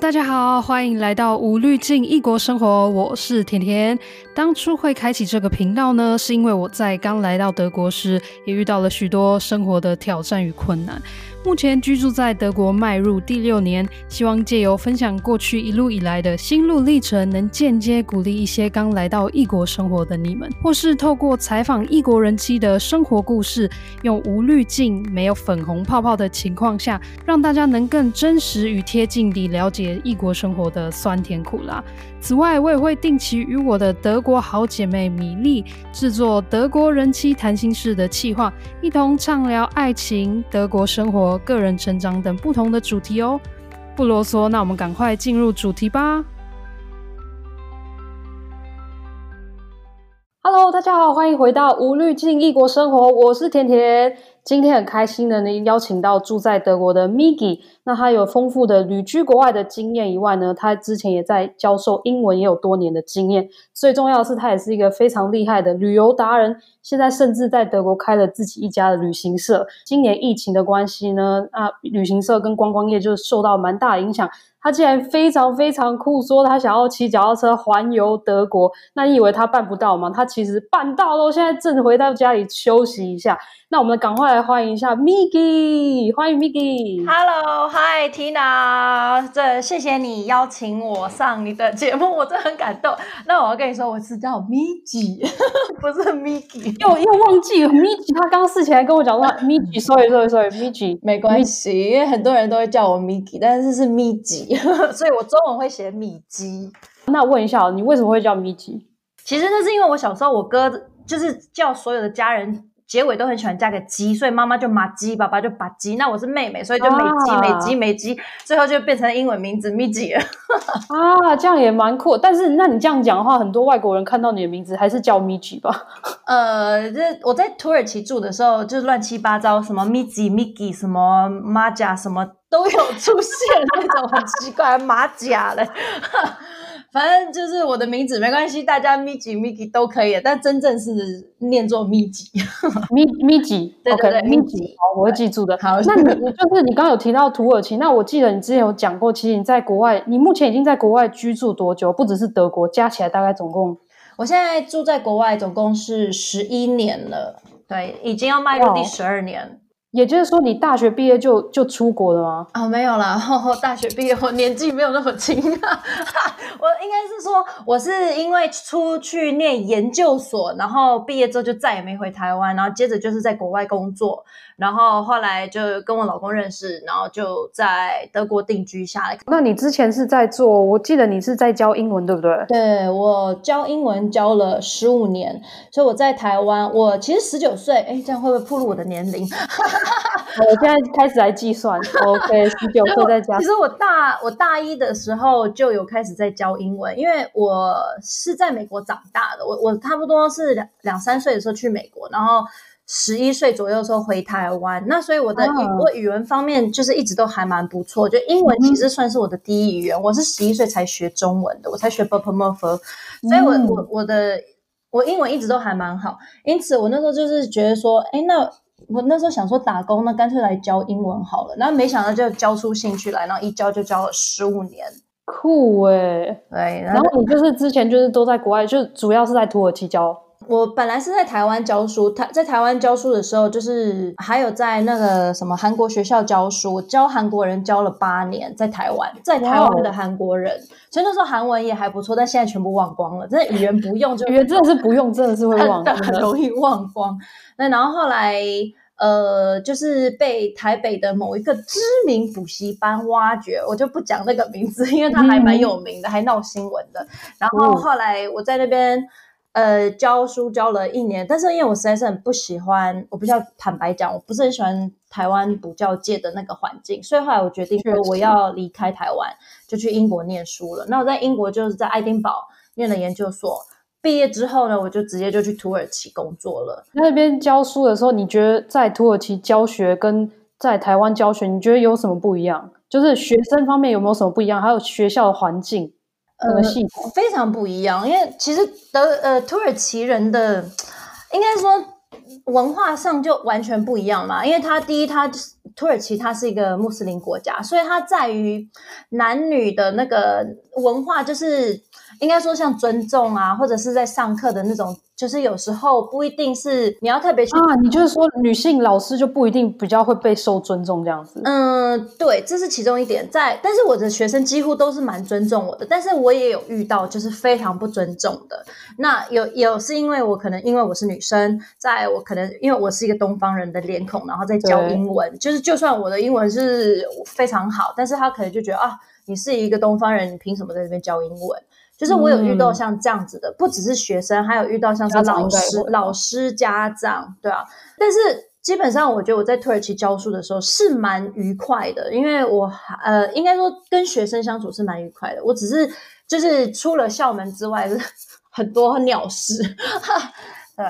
大家好，欢迎来到无滤镜异国生活，我是甜甜。当初会开启这个频道呢，是因为我在刚来到德国时，也遇到了许多生活的挑战与困难。目前居住在德国迈入第六年，希望借由分享过去一路以来的心路历程，能间接鼓励一些刚来到异国生活的你们，或是透过采访异国人妻的生活故事，用无滤镜、没有粉红泡泡的情况下，让大家能更真实与贴近地了解异国生活的酸甜苦辣。此外，我也会定期与我的德国好姐妹米粒制作德国人妻谈心事的企划，一同畅聊爱情、德国生活、个人成长等不同的主题哦。不啰嗦，那我们赶快进入主题吧。Hello，大家好，欢迎回到无滤镜异国生活，我是甜甜。今天很开心的呢，邀请到住在德国的 Migi。那他有丰富的旅居国外的经验以外呢，他之前也在教授英文，也有多年的经验。最重要的是，他也是一个非常厉害的旅游达人。现在甚至在德国开了自己一家的旅行社。今年疫情的关系呢，啊，旅行社跟观光业就受到蛮大的影响。他竟然非常非常酷，说他想要骑脚踏车环游德国。那你以为他办不到吗？他其实办到了，现在正回到家里休息一下。那我们赶快来欢迎一下 Migi，欢迎 Migi。Hello，Hi Tina，这谢谢你邀请我上你的节目，我真的很感动。那我要跟你说，我是叫 Migi，不是 Migi，又又忘记了 Migi。他刚刚事前还跟我讲说 Migi，sorry，sorry，sorry，Migi，没关系，因为很多人都会叫我 Migi，但是是 Migi，所以我中文会写米鸡。那我问一下，你为什么会叫 Migi？其实那是因为我小时候，我哥就是叫所有的家人。结尾都很喜欢加个鸡，所以妈妈就马鸡，爸爸就把鸡。那我是妹妹，所以就美鸡、啊、美鸡、美鸡，最后就变成英文名字 Migi 了。啊，这样也蛮酷。但是，那你这样讲的话，很多外国人看到你的名字还是叫 Migi 吧？呃，这我在土耳其住的时候，就是乱七八糟，什么 Migi、Migi，什么马甲，什么都有出现那种很奇怪马甲的。反正就是我的名字没关系，大家 Migi Migi 都可以，但真正是念作 Migi Migi 对对对 Migi 好，我会记住的。好，那你就是你刚刚有提到土耳其，那我记得你之前有讲过，其实你在国外，你目前已经在国外居住多久？不只是德国，加起来大概总共？我现在住在国外总共是十一年了，对，已经要迈入第十二年。也就是说，你大学毕业就就出国了吗？啊、没有啦，呵呵，大学毕业我年纪没有那么轻啊。我应该是说，我是因为出去念研究所，然后毕业之后就再也没回台湾，然后接着就是在国外工作。然后后来就跟我老公认识，然后就在德国定居下来。那你之前是在做？我记得你是在教英文，对不对？对，我教英文教了十五年，所以我在台湾，我其实十九岁，哎，这样会不会暴露我的年龄？我现在开始来计算，OK，十九岁在家。其实我大我大一的时候就有开始在教英文，因为我是在美国长大的，我我差不多是两两三岁的时候去美国，然后。十一岁左右时候回台湾，那所以我的语，我语文方面就是一直都还蛮不错，就英文其实算是我的第一语言，我是十一岁才学中文的，我才学 paper mother。所以我我我的，我英文一直都还蛮好，因此我那时候就是觉得说，哎，那我那时候想说打工，那干脆来教英文好了，然后没想到就教出兴趣来，然后一教就教了十五年。酷欸。对，然后你就是之前就是都在国外，就主要是在土耳其教。我本来是在台湾教书，台在台湾教书的时候，就是还有在那个什么韩国学校教书，教韩国人教了八年，在台湾，在台湾的韩国人，所以那时候韩文也还不错，但现在全部忘光了，真的语言不用就语言真的是不用，真的是会忘，很容易忘光。那然后后来呃，就是被台北的某一个知名补习班挖掘，我就不讲那个名字，因为他还蛮有名的，嗯、还闹新闻的。然后后来我在那边。呃，教书教了一年，但是因为我实在是很不喜欢，我比较坦白讲，我不是很喜欢台湾补教界的那个环境，所以后来我决定说我要离开台湾，就去英国念书了。那我在英国就是在爱丁堡念了研究所，毕业之后呢，我就直接就去土耳其工作了。那边教书的时候，你觉得在土耳其教学跟在台湾教学，你觉得有什么不一样？就是学生方面有没有什么不一样？还有学校的环境？呃，非常不一样，因为其实德呃土耳其人的应该说文化上就完全不一样嘛，因为他第一他土耳其它是一个穆斯林国家，所以它在于男女的那个文化，就是应该说像尊重啊，或者是在上课的那种。就是有时候不一定是你要特别去啊，你就是说女性老师就不一定比较会被受尊重这样子。嗯，对，这是其中一点在，但是我的学生几乎都是蛮尊重我的，但是我也有遇到就是非常不尊重的。那有有是因为我可能因为我是女生，在我可能因为我是一个东方人的脸孔，然后在教英文，就是就算我的英文是非常好，但是他可能就觉得啊，你是一个东方人，你凭什么在这边教英文？就是我有遇到像这样子的，嗯、不只是学生，还有遇到像是老师、老师、家长，对啊。但是基本上，我觉得我在土耳其教书的时候是蛮愉快的，因为我呃，应该说跟学生相处是蛮愉快的。我只是就是出了校门之外，是很多鸟事。对，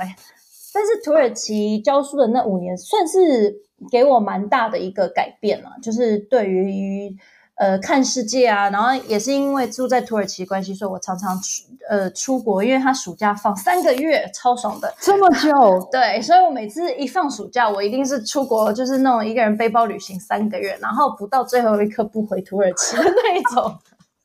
但是土耳其教书的那五年，算是给我蛮大的一个改变了，就是对于。呃，看世界啊，然后也是因为住在土耳其关系，所以我常常出呃出国，因为他暑假放三个月，超爽的，这么久。对，所以我每次一放暑假，我一定是出国，就是那种一个人背包旅行三个月，然后不到最后一刻不回土耳其的那一种。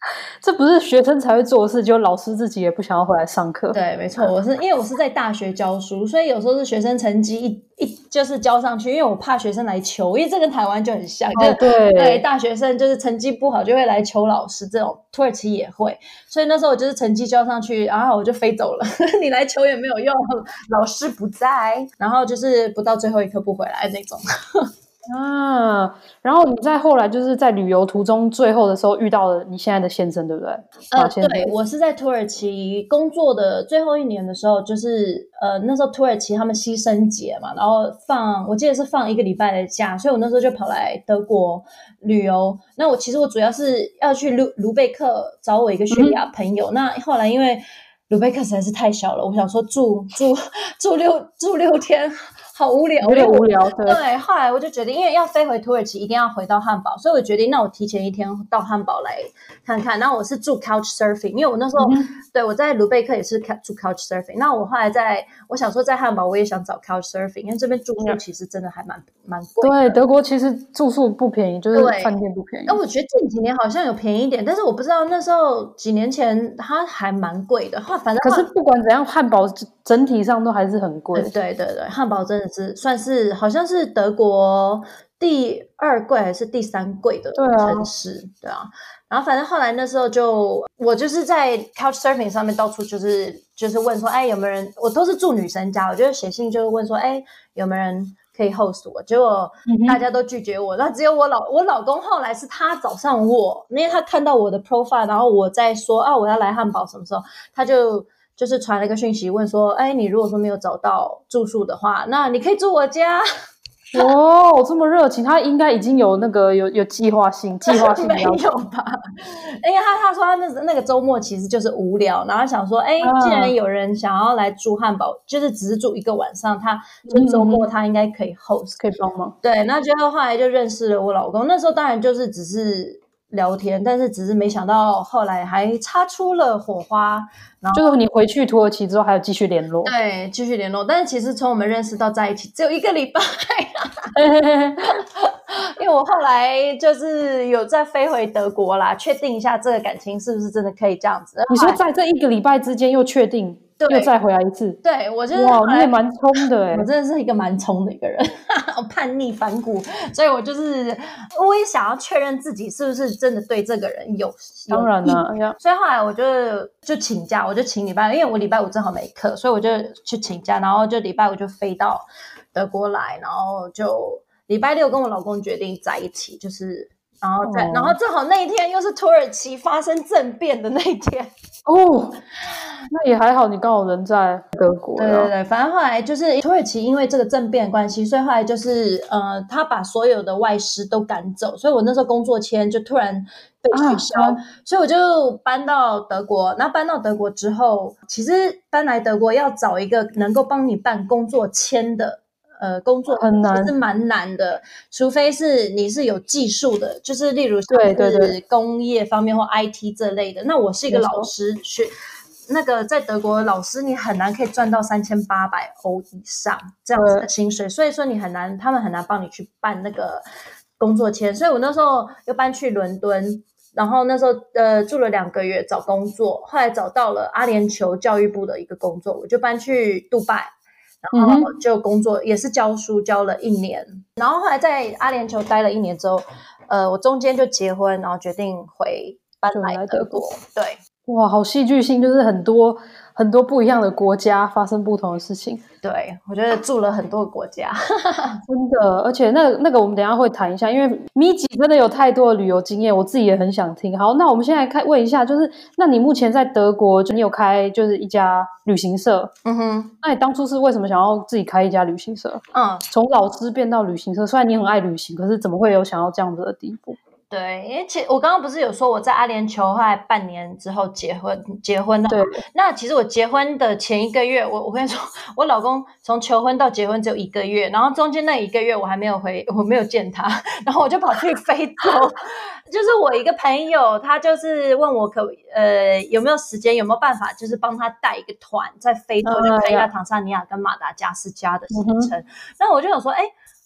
这不是学生才会做的事，就老师自己也不想要回来上课。对，没错，我是因为我是在大学教书，所以有时候是学生成绩一一就是交上去，因为我怕学生来求，因为这跟台湾就很像，对对，大学生就是成绩不好就会来求老师，这种土耳其也会，所以那时候我就是成绩交上去，然后我就飞走了，你来求也没有用，老师不在，然后就是不到最后一刻不回来那种。啊，然后你在后来就是在旅游途中最后的时候遇到了你现在的先生，对不对？呃，对，我是在土耳其工作的最后一年的时候，就是呃那时候土耳其他们牺牲节嘛，然后放我记得是放一个礼拜的假，所以我那时候就跑来德国旅游。那我其实我主要是要去卢卢贝克找我一个叙利亚朋友，嗯、那后来因为卢贝克实在是太小了，我想说住住住六住六天。好无聊，有点无聊。对，对，后来我就决定，因为要飞回土耳其，一定要回到汉堡，所以我决定，那我提前一天到汉堡来看看。那我是住 Couch Surfing，因为我那时候、嗯、对我在卢贝克也是住 Couch Surfing。那我后来在，我想说在汉堡我也想找 Couch Surfing，因为这边住宿其实真的还蛮蛮贵。对，德国其实住宿不便宜，就是饭店不便宜。那我觉得近几年好像有便宜一点，但是我不知道那时候几年前它还蛮贵的。哈反正可是不管怎样，汉堡整体上都还是很贵。对对对对，汉堡真算是好像是德国第二贵还是第三贵的城市，对啊，对啊。然后反正后来那时候就我就是在 Couch Surfing 上面到处就是就是问说，哎，有没有人？我都是住女生家，我就写信就是问说，哎，有没有人可以 host 我？结果大家都拒绝我，那、嗯、只有我老我老公后来是他找上我，因为他看到我的 profile，然后我在说啊，我要来汉堡什么时候，他就。就是传了一个讯息问说，哎，你如果说没有找到住宿的话，那你可以住我家。哦，这么热情，他应该已经有那个有有计划性，计划性没有吧？因为他他说他那那个周末其实就是无聊，然后想说，哎，既然有人想要来住汉堡，就是只是住一个晚上，他就周末他应该可以 host，可以帮忙。对，那最后后来就认识了我老公，那时候当然就是只是。聊天，但是只是没想到后来还擦出了火花，然后就是你回去土耳其之后还有继续联络，对，继续联络。但是其实从我们认识到在一起只有一个礼拜，因为我后来就是有再飞回德国啦，确定一下这个感情是不是真的可以这样子。你说在这一个礼拜之间又确定？又再回来一次，对，我就是哇，你也蛮冲的哎，我真的是一个蛮冲的一个人，我叛逆反骨，所以我就是我也想要确认自己是不是真的对这个人有，当然了，所以后来我就就请假，我就请礼拜，因为我礼拜五正好没课，所以我就去请假，然后就礼拜五就飞到德国来，然后就礼拜六跟我老公决定在一起，就是然后在，哦、然后正好那一天又是土耳其发生政变的那一天哦。那也还好，你刚好人在德国。对对对，反正后来就是土耳其因为这个政变关系，所以后来就是呃，他把所有的外师都赶走，所以我那时候工作签就突然被取消，啊、所以我就搬到德国。那搬到德国之后，其实搬来德国要找一个能够帮你办工作签的呃工作很难，是蛮难的，除非是你是有技术的，就是例如对对对工业方面或 IT 这类的。那我是一个老师学。那个在德国老师，你很难可以赚到三千八百欧以上这样子的薪水，所以说你很难，他们很难帮你去办那个工作签，所以我那时候又搬去伦敦，然后那时候呃住了两个月找工作，后来找到了阿联酋教育部的一个工作，我就搬去杜拜，然后就工作、嗯、也是教书教了一年，然后后来在阿联酋待了一年之后，呃，我中间就结婚，然后决定回搬来德国，对。哇，好戏剧性，就是很多很多不一样的国家发生不同的事情。对，我觉得住了很多个国家，真的。而且那那个我们等一下会谈一下，因为咪吉真的有太多的旅游经验，我自己也很想听。好，那我们现在开问一下，就是那你目前在德国，就你有开就是一家旅行社？嗯哼。那你当初是为什么想要自己开一家旅行社？嗯，从老师变到旅行社，虽然你很爱旅行，可是怎么会有想要这样子的地步？对，因为其实我刚刚不是有说我在阿联酋后来半年之后结婚结婚的，对。那其实我结婚的前一个月，我我跟你说，我老公从求婚到结婚只有一个月，然后中间那一个月我还没有回，我没有见他，然后我就跑去 非洲，就是我一个朋友，他就是问我可呃有没有时间，有没有办法，就是帮他带一个团在非洲，就看一下坦桑尼亚跟马达加斯加的行程。那、嗯、我就想说，哎。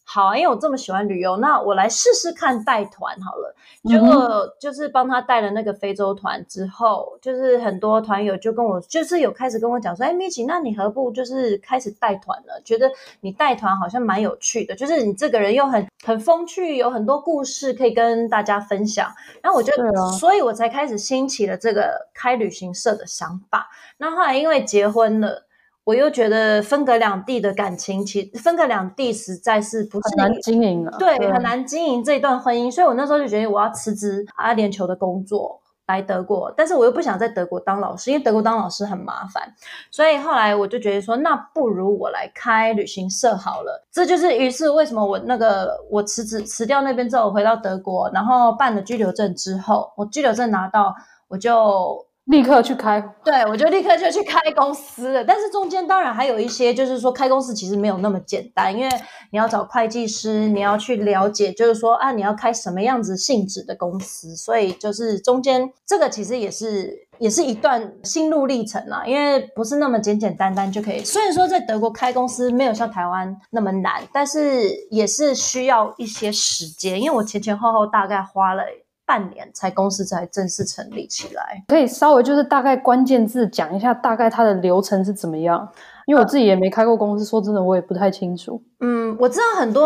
好，因为我这么喜欢旅游，那我来试试看带团好了。结果就是帮他带了那个非洲团之后，就是很多团友就跟我，就是有开始跟我讲说，哎，米奇，那你何不就是开始带团了？觉得你带团好像蛮有趣的，就是你这个人又很很风趣，有很多故事可以跟大家分享。然后我就，所以我才开始兴起了这个开旅行社的想法。那后来因为结婚了。我又觉得分隔两地的感情，其实分隔两地实在是不是很难经营了，对，对，很难经营这一段婚姻。所以我那时候就决定我要辞职阿联酋的工作来德国，但是我又不想在德国当老师，因为德国当老师很麻烦。所以后来我就觉得说，那不如我来开旅行社好了。这就是于是为什么我那个我辞职辞掉那边之后，回到德国，然后办了居留证之后，我居留证拿到，我就。立刻去开，对，我就立刻就去开公司了。但是中间当然还有一些，就是说开公司其实没有那么简单，因为你要找会计师，你要去了解，就是说啊，你要开什么样子性质的公司，所以就是中间这个其实也是也是一段心路历程啦，因为不是那么简简单单就可以。虽然说在德国开公司没有像台湾那么难，但是也是需要一些时间，因为我前前后后大概花了。半年才公司才正式成立起来，可以稍微就是大概关键字讲一下，大概它的流程是怎么样？因为我自己也没开过公司，说真的，我也不太清楚。嗯，我知道很多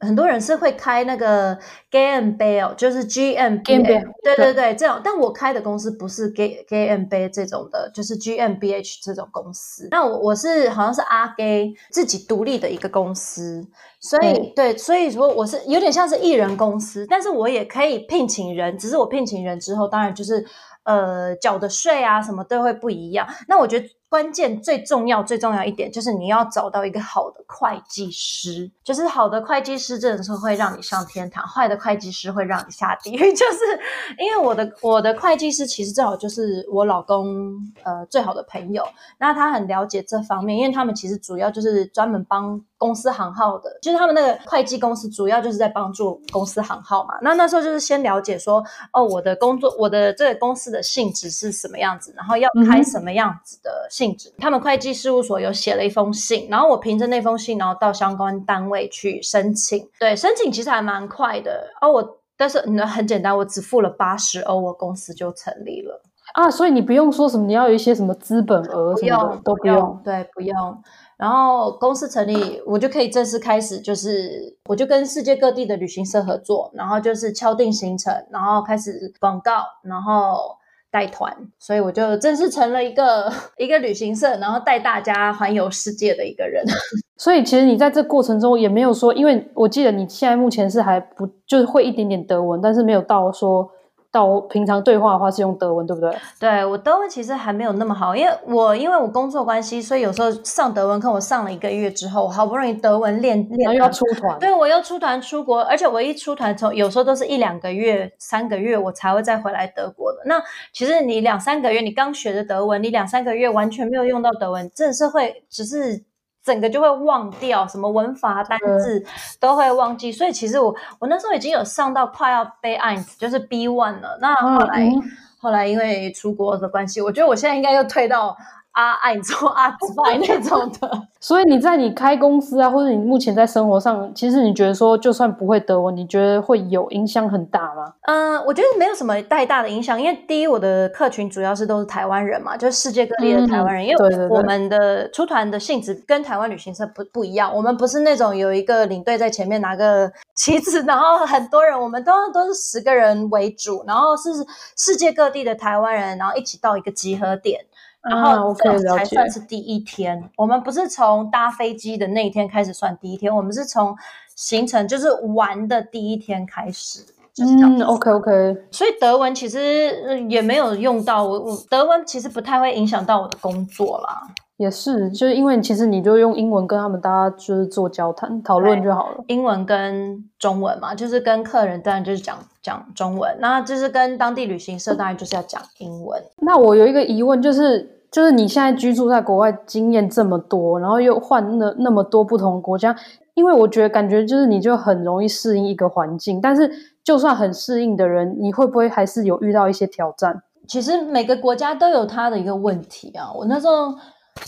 很多人是会开那个 GmbH，就是 GmbH，对对对，这种。但我开的公司不是 GmbH 这种的，就是 GmbH 这种公司。那我我是好像是 AG 自己独立的一个公司，所以、嗯、对，所以说我是有点像是艺人公司，但是我也可以聘请人，只是我聘请人之后，当然就是呃缴的税啊什么都会不一样。那我觉得。关键最重要、最重要一点就是你要找到一个好的会计师，就是好的会计师，真的是会让你上天堂；坏的会计师会让你下地狱。就是因为我的我的会计师其实正好就是我老公呃最好的朋友，那他很了解这方面，因为他们其实主要就是专门帮公司行号的，就是他们那个会计公司主要就是在帮助公司行号嘛。那那时候就是先了解说，哦，我的工作，我的这个公司的性质是什么样子，然后要开什么样子的。性质，他们会计事务所有写了一封信，然后我凭着那封信，然后到相关单位去申请。对，申请其实还蛮快的。哦，我但是那，很简单，我只付了八十欧，我公司就成立了啊。所以你不用说什么，你要有一些什么资本额什么的都不用，对，不用。然后公司成立，我就可以正式开始，就是我就跟世界各地的旅行社合作，然后就是敲定行程，然后开始广告，然后。带团，所以我就正式成了一个 一个旅行社，然后带大家环游世界的一个人。所以其实你在这过程中也没有说，因为我记得你现在目前是还不就是会一点点德文，但是没有到说。到平常对话的话是用德文，对不对？对，我德文其实还没有那么好，因为我因为我工作关系，所以有时候上德文课，我上了一个月之后，我好不容易德文练练，出团，对，我又出团出国，而且我一出团从有时候都是一两个月、三个月我才会再回来德国的。那其实你两三个月，你刚学的德文，你两三个月完全没有用到德文，真的是会只是。整个就会忘掉，什么文法单字都会忘记，所以其实我我那时候已经有上到快要 B1，就是 B one 了。那后来、嗯、后来因为出国的关系，我觉得我现在应该又退到啊爱做啊之外那种的。所以你在你开公司啊，或者你目前在生活上，其实你觉得说，就算不会德文，你觉得会有影响很大吗？嗯，我觉得没有什么太大的影响，因为第一，我的客群主要是都是台湾人嘛，就是世界各地的台湾人，嗯、因为我们的出团的性质跟台湾旅行社不不一样，我们不是那种有一个领队在前面拿个旗子，然后很多人，我们都都是十个人为主，然后是世界各地的台湾人，然后一起到一个集合点。然后这才算是第一天。啊、我们不是从搭飞机的那一天开始算第一天，我们是从行程就是玩的第一天开始。就是这样。嗯，OK OK。所以德文其实也没有用到我，我德文其实不太会影响到我的工作啦。也是，就是因为其实你就用英文跟他们大家就是做交谈讨论就好了。英文跟中文嘛，就是跟客人当然就是讲讲中文，那就是跟当地旅行社当然就是要讲英文。那我有一个疑问就是。就是你现在居住在国外，经验这么多，然后又换了那么多不同的国家，因为我觉得感觉就是你就很容易适应一个环境，但是就算很适应的人，你会不会还是有遇到一些挑战？其实每个国家都有它的一个问题啊。我那时候，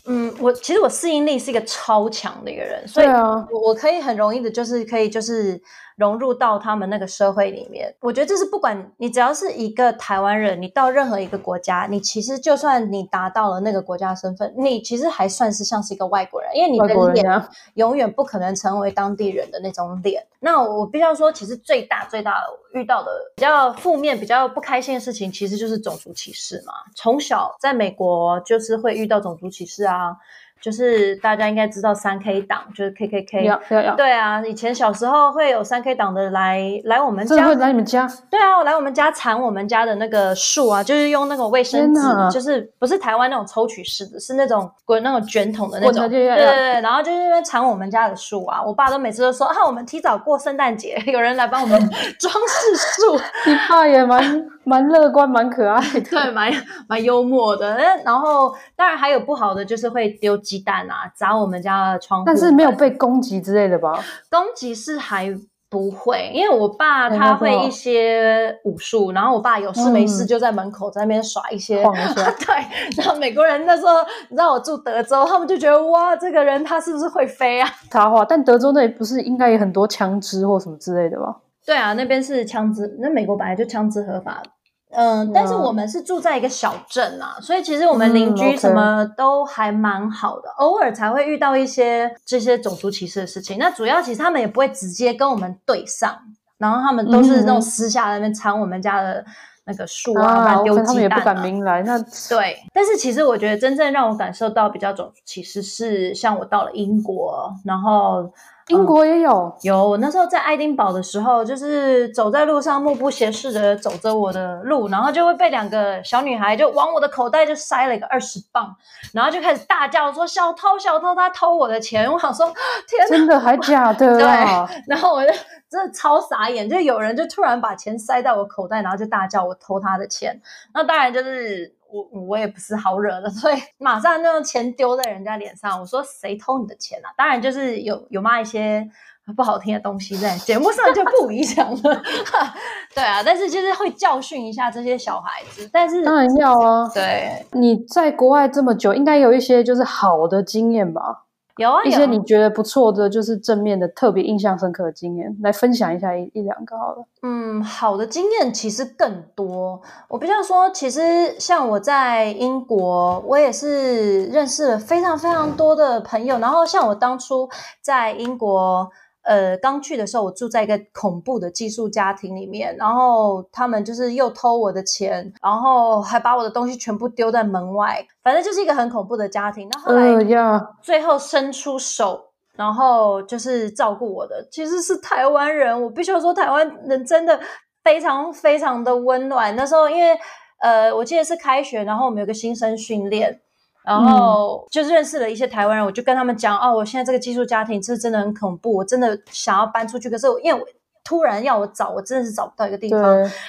嗯，我其实我适应力是一个超强的一个人，所以我我可以很容易的，就是可以就是。融入到他们那个社会里面，我觉得这是不管你只要是一个台湾人，你到任何一个国家，你其实就算你达到了那个国家身份，你其实还算是像是一个外国人，因为你的脸永远不可能成为当地人的那种脸。那我必须要说，其实最大最大的遇到的比较负面、比较不开心的事情，其实就是种族歧视嘛。从小在美国就是会遇到种族歧视啊。就是大家应该知道三 K 党，就是 K K K，要要要，对啊，以前小时候会有三 K 党的来来我们家，会来你们家，对啊，来我们家铲我们家的那个树啊，就是用那种卫生纸，就是不是台湾那种抽取式的，是那种滚那种卷筒的那种，对对对，然后就是因为铲我们家的树啊，我爸都每次都说啊，我们提早过圣诞节，有人来帮我们 装饰树，你爸也蛮蛮乐观，蛮可爱的，对，蛮蛮幽默的，然后当然还有不好的，就是会丢。鸡蛋啊，砸我们家的窗户，但是没有被攻击之类的吧？攻击是还不会，因为我爸他会一些武术，然后我爸有事没事就在门口在那边耍一些。对，然后美国人那时候，你知道我住德州，他们就觉得哇，这个人他是不是会飞啊？插话，但德州那里不是应该有很多枪支或什么之类的吧？对啊，那边是枪支，那美国本来就枪支合法的。嗯，但是我们是住在一个小镇啊，所以其实我们邻居什么都还蛮好的，嗯 okay、偶尔才会遇到一些这些种族歧视的事情。那主要其实他们也不会直接跟我们对上，然后他们都是那种私下在那边藏我们家的那个树啊，丢鸡蛋、啊、他们也不敢明来。那对，但是其实我觉得真正让我感受到比较种族歧视是像我到了英国，然后。英国也有、嗯、有，我那时候在爱丁堡的时候，就是走在路上，目不斜视的走着我的路，然后就会被两个小女孩就往我的口袋就塞了一个二十磅，然后就开始大叫说：“小偷，小偷，他偷我的钱！”我想说：“天哪，真的还假的？”对，然后我就真的超傻眼，就有人就突然把钱塞到我口袋，然后就大叫我偷他的钱。那当然就是。我我也不是好惹的，所以马上就用钱丢在人家脸上。我说，谁偷你的钱啊？当然就是有有骂一些不好听的东西在节目上就不影响了。对啊，但是就是会教训一下这些小孩子。但是当然要啊。对，你在国外这么久，应该有一些就是好的经验吧？有啊，一些你觉得不错的，就是正面的、特别印象深刻的经验，来分享一下一一两个好了。嗯，好的经验其实更多。我比较说，其实像我在英国，我也是认识了非常非常多的朋友。然后像我当初在英国。呃，刚去的时候，我住在一个恐怖的寄宿家庭里面，然后他们就是又偷我的钱，然后还把我的东西全部丢在门外，反正就是一个很恐怖的家庭。那后来，最后伸出手，然后就是照顾我的，其实是台湾人。我必须要说，台湾人真的非常非常的温暖。那时候，因为呃，我记得是开学，然后我们有个新生训练。然后就认识了一些台湾人，我就跟他们讲哦，我现在这个寄宿家庭是真的很恐怖，我真的想要搬出去。可是我因为我突然要我找，我真的是找不到一个地方。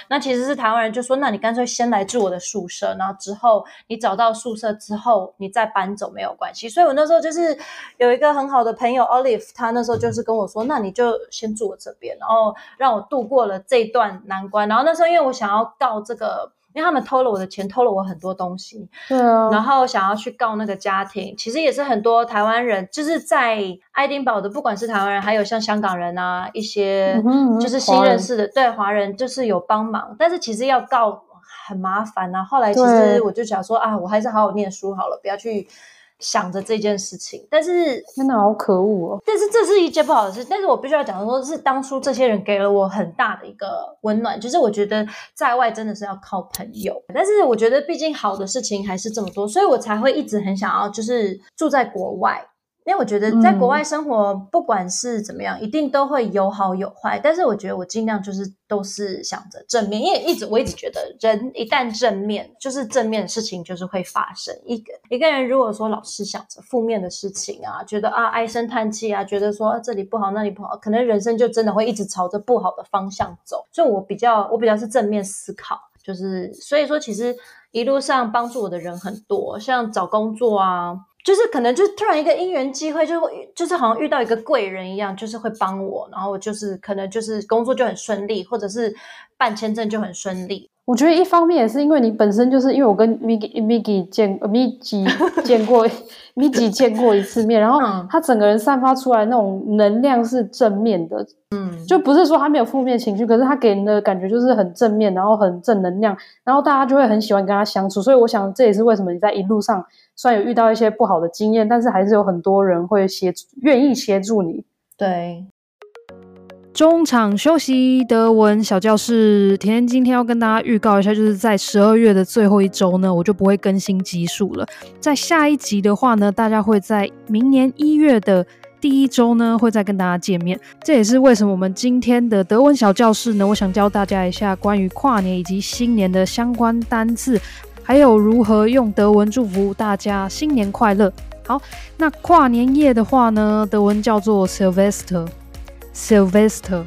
那其实是台湾人就说，那你干脆先来住我的宿舍，然后之后你找到宿舍之后，你再搬走没有关系。所以我那时候就是有一个很好的朋友 Olive，他那时候就是跟我说，那你就先住我这边，然后让我度过了这段难关。然后那时候因为我想要告这个。因因为他们偷了我的钱，偷了我很多东西。对啊，然后想要去告那个家庭，其实也是很多台湾人，就是在爱丁堡的，不管是台湾人，还有像香港人啊，一些就是新认识的，嗯、对华人就是有帮忙，但是其实要告很麻烦啊。后来其实我就想说啊，我还是好好念书好了，不要去。想着这件事情，但是真的好可恶哦！但是这是一件不好的事，但是我必须要讲的说，是当初这些人给了我很大的一个温暖，就是我觉得在外真的是要靠朋友，但是我觉得毕竟好的事情还是这么多，所以我才会一直很想要就是住在国外。因为我觉得在国外生活，不管是怎么样，嗯、一定都会有好有坏。但是我觉得我尽量就是都是想着正面，因为一直我一直觉得，人一旦正面，就是正面的事情就是会发生。一个一个人如果说老是想着负面的事情啊，觉得啊唉声叹气啊，觉得说、啊、这里不好那里不好，可能人生就真的会一直朝着不好的方向走。所以我比较我比较是正面思考，就是所以说其实一路上帮助我的人很多，像找工作啊。就是可能就突然一个因缘机会，就会就是好像遇到一个贵人一样，就是会帮我，然后就是可能就是工作就很顺利，或者是办签证就很顺利。我觉得一方面也是因为你本身就是因为我跟 Migi Migi 见 Migi 见过 Migi 见过一次面，然后他整个人散发出来那种能量是正面的，嗯，就不是说他没有负面情绪，可是他给人的感觉就是很正面，然后很正能量，然后大家就会很喜欢跟他相处。所以我想这也是为什么你在一路上虽然有遇到一些不好的经验，但是还是有很多人会协愿意协助你。对。中场休息，德文小教室。甜甜今天要跟大家预告一下，就是在十二月的最后一周呢，我就不会更新集数了。在下一集的话呢，大家会在明年一月的第一周呢，会再跟大家见面。这也是为什么我们今天的德文小教室呢，我想教大家一下关于跨年以及新年的相关单字，还有如何用德文祝福大家新年快乐。好，那跨年夜的话呢，德文叫做 Silvester。Silvester，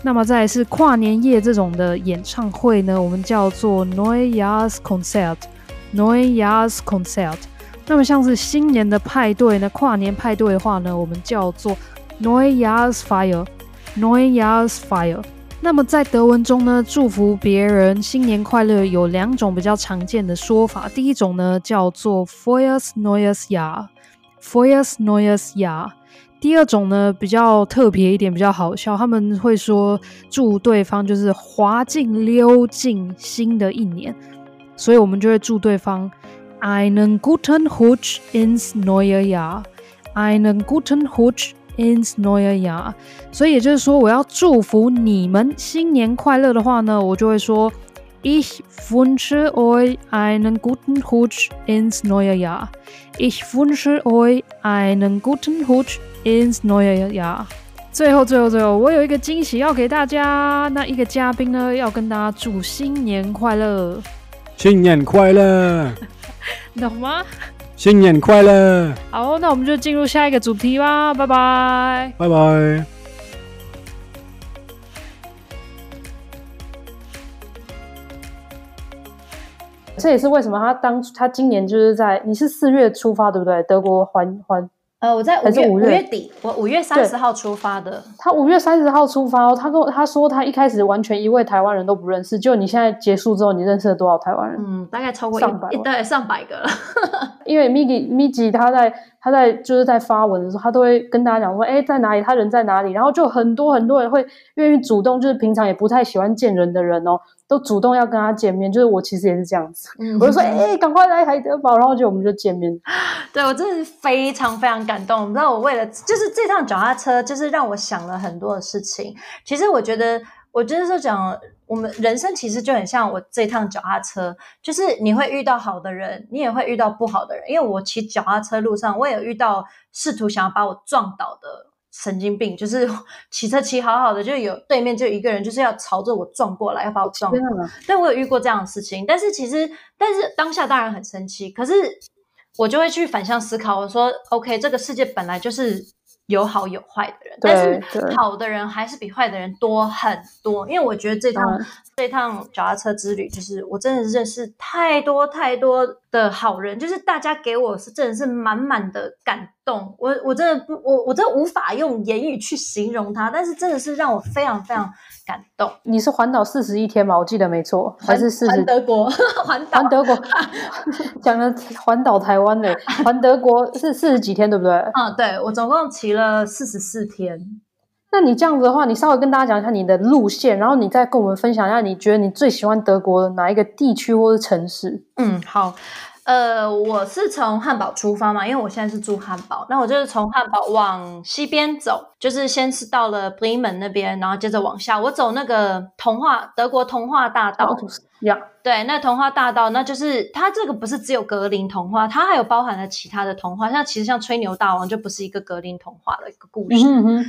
那么再来是跨年夜这种的演唱会呢，我们叫做 Neujahrskonzert，Neujahrskonzert。那么像是新年的派对呢，跨年派对的话呢，我们叫做 Neujahrsfeier，Neujahrsfeier。那么在德文中呢，祝福别人新年快乐有两种比较常见的说法，第一种呢叫做 Frohes neues Jahr，Frohes neues Jahr。第二种呢，比较特别一点，比较好笑。他们会说祝对方就是滑进溜进新的一年，所以我们就会祝对方 einen guten Rutsch ins neue Jahr，einen guten Rutsch ins neue Jahr。所以也就是说，我要祝福你们新年快乐的话呢，我就会说 Ich wünsche euch einen guten Rutsch ins neue Jahr。Ich wünsche euch einen guten Rutsch ins neue Jahr。最后，最后，最后，我有一个惊喜要给大家。那一个嘉宾呢，要跟大家祝新年快乐！新年快乐！懂吗？新年快乐！好，那我们就进入下一个主题吧。拜拜！拜拜！这也是为什么他当他今年就是在你是四月出发对不对？德国环环。呃，我在五月五月底，我五月三十号出发的。他五月三十号出发哦，他跟我他说他一开始完全一位台湾人都不认识，就你现在结束之后，你认识了多少台湾人？嗯，大概超过上百，对，上百个了。因为 Migi Migi 他在他在就是在发文的时候，他都会跟大家讲说，哎，在哪里，他人在哪里，然后就很多很多人会愿意主动，就是平常也不太喜欢见人的人哦。都主动要跟他见面，就是我其实也是这样子，嗯、我就说，哎、欸，赶快来海德堡，然后就我们就见面。对，我真的是非常非常感动，你知道，我为了就是这趟脚踏车，就是让我想了很多的事情。其实我觉得，我就是说讲，我们人生其实就很像我这趟脚踏车，就是你会遇到好的人，你也会遇到不好的人。因为我骑脚踏车路上，我也有遇到试图想要把我撞倒的。神经病，就是 骑车骑好好的，就有对面就一个人，就是要朝着我撞过来，要把我撞过来。对，我有遇过这样的事情，但是其实，但是当下当然很生气，可是我就会去反向思考，我说，OK，这个世界本来就是有好有坏的人，但是好的人还是比坏的人多很多。因为我觉得这趟这趟脚踏车之旅，就是我真的认识太多太多的好人，就是大家给我是真的是满满的感动。我我真的不，我我真的无法用言语去形容它，但是真的是让我非常非常感动。你是环岛四十一天吗？我记得没错，还是四十？环德国，环岛环德国，讲了环岛台湾的，环德国是四十几天，对不对？嗯，对，我总共骑了四十四天。那你这样子的话，你稍微跟大家讲一下你的路线，然后你再跟我们分享一下，你觉得你最喜欢德国的哪一个地区或者城市？嗯，好。呃，我是从汉堡出发嘛，因为我现在是住汉堡，那我就是从汉堡往西边走，就是先是到了 Bremen 那边，然后接着往下，我走那个童话德国童话大道，呀，yeah. 对，那童话大道，那就是它这个不是只有格林童话，它还有包含了其他的童话，像其实像吹牛大王就不是一个格林童话的一个故事，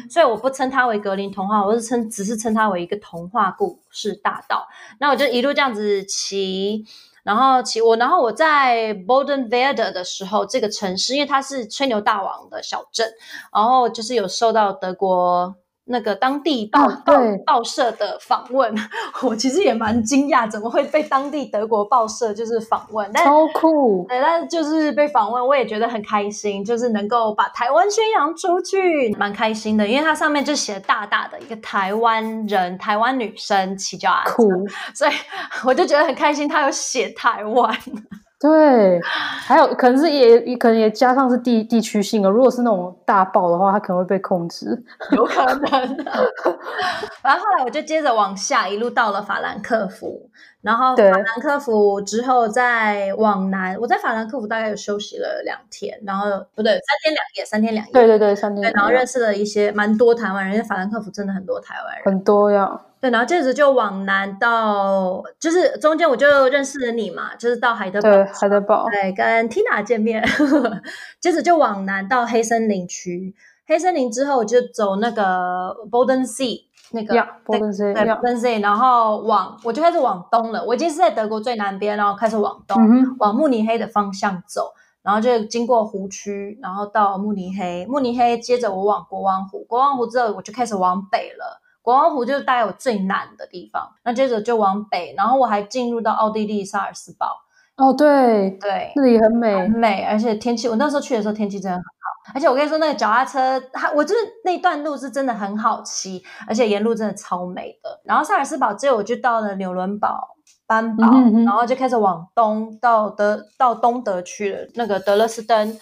所以我不称它为格林童话，我是称只是称它为一个童话故事大道，那我就一路这样子骑。然后其我，然后我在 Bodenwerde 的时候，这个城市因为它是吹牛大王的小镇，然后就是有受到德国。那个当地报报报社的访问，我其实也蛮惊讶，怎么会被当地德国报社就是访问？但超酷！对，但是就是被访问，我也觉得很开心，就是能够把台湾宣扬出去，蛮开心的。因为它上面就写大大的一个台湾人，台湾女生骑脚踏车，酷，所以 我就觉得很开心，他有写台湾。对，还有可能是也也可能也加上是地地区性的。如果是那种大爆的话，它可能会被控制，有可能。然后后来我就接着往下，一路到了法兰克福，然后法兰克福之后再往南。我在法兰克福大概有休息了两天，然后不对，三天两夜，三天两夜。对对对，三天两夜。对，然后认识了一些蛮多台湾人，因为法兰克福真的很多台湾人，很多呀。对，然后接着就往南到，就是中间我就认识了你嘛，就是到海德堡，对，海德堡，对，跟 Tina 见面，接着就往南到黑森林区，黑森林之后我就走那个 Bodensee 那个，Bodensee，对，Bodensee，然后往我就开始往东了，我已经是在德国最南边，然后开始往东，嗯、往慕尼黑的方向走，然后就经过湖区，然后到慕尼黑，慕尼黑接着我往国王湖，国王湖之后我就开始往北了。国王湖就是大概有最南的地方，那接着就往北，然后我还进入到奥地利萨尔斯堡。哦，对对，那里很美，很美，而且天气，我那时候去的时候天气真的很好。而且我跟你说，那个脚踏车，它我就是那段路是真的很好骑，而且沿路真的超美的。然后萨尔斯堡之后，我就到了纽伦堡、班堡，嗯哼，然后就开始往东到德到东德去了，那个德勒斯登。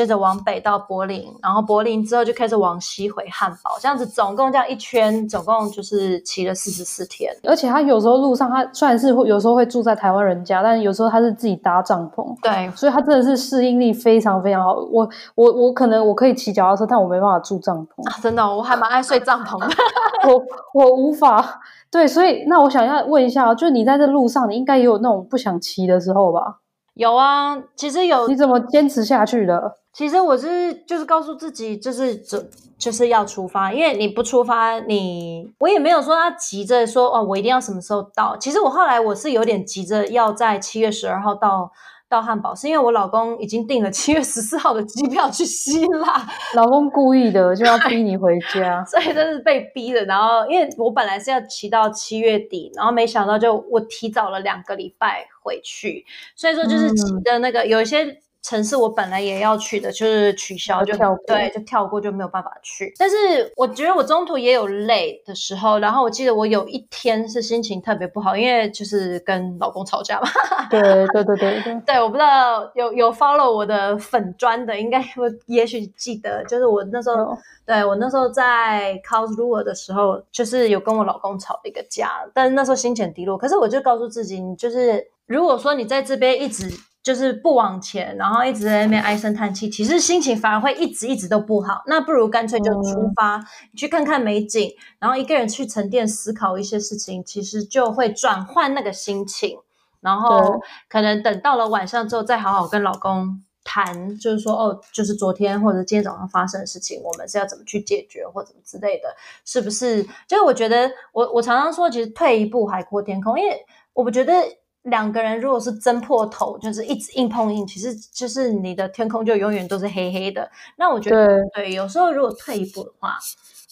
接着往北到柏林，然后柏林之后就开始往西回汉堡，这样子总共这样一圈，总共就是骑了四十四天。而且他有时候路上，他虽然是会有时候会住在台湾人家，但有时候他是自己搭帐篷。对，所以他真的是适应力非常非常好。我我我可能我可以骑脚踏车，但我没办法住帐篷。啊，真的，我还蛮爱睡帐篷的。我我无法。对，所以那我想要问一下，就是你在这路上，你应该也有那种不想骑的时候吧？有啊，其实有。你怎么坚持下去的？其实我是就是告诉自己，就是就就是要出发，因为你不出发，你我也没有说他急着说哦，我一定要什么时候到。其实我后来我是有点急着要在七月十二号到到汉堡，是因为我老公已经订了七月十四号的机票去希腊。老公故意的就要逼你回家，所以这是被逼的。然后因为我本来是要骑到七月底，然后没想到就我提早了两个礼拜回去，所以说就是骑的那个、嗯、有一些。城市我本来也要去的，就是取消就跳过，对，就跳过就没有办法去。但是我觉得我中途也有累的时候，然后我记得我有一天是心情特别不好，因为就是跟老公吵架嘛。对对对对对，对，我不知道有有 follow 我的粉砖的，应该我也许记得，就是我那时候，有对我那时候在 Karlsruhe 的时候，就是有跟我老公吵了一个架，但是那时候心情低落。可是我就告诉自己，你就是如果说你在这边一直。就是不往前，然后一直在那边唉声叹气，其实心情反而会一直一直都不好。那不如干脆就出发，嗯、去看看美景，然后一个人去沉淀思考一些事情，其实就会转换那个心情。然后可能等到了晚上之后，再好好跟老公谈，就是说哦，就是昨天或者今天早上发生的事情，我们是要怎么去解决，或怎么之类的，是不是？就是我觉得，我我常常说，其实退一步海阔天空，因为我觉得。两个人如果是争破头，就是一直硬碰硬，其实就是你的天空就永远都是黑黑的。那我觉得，对，对，有时候如果退一步的话，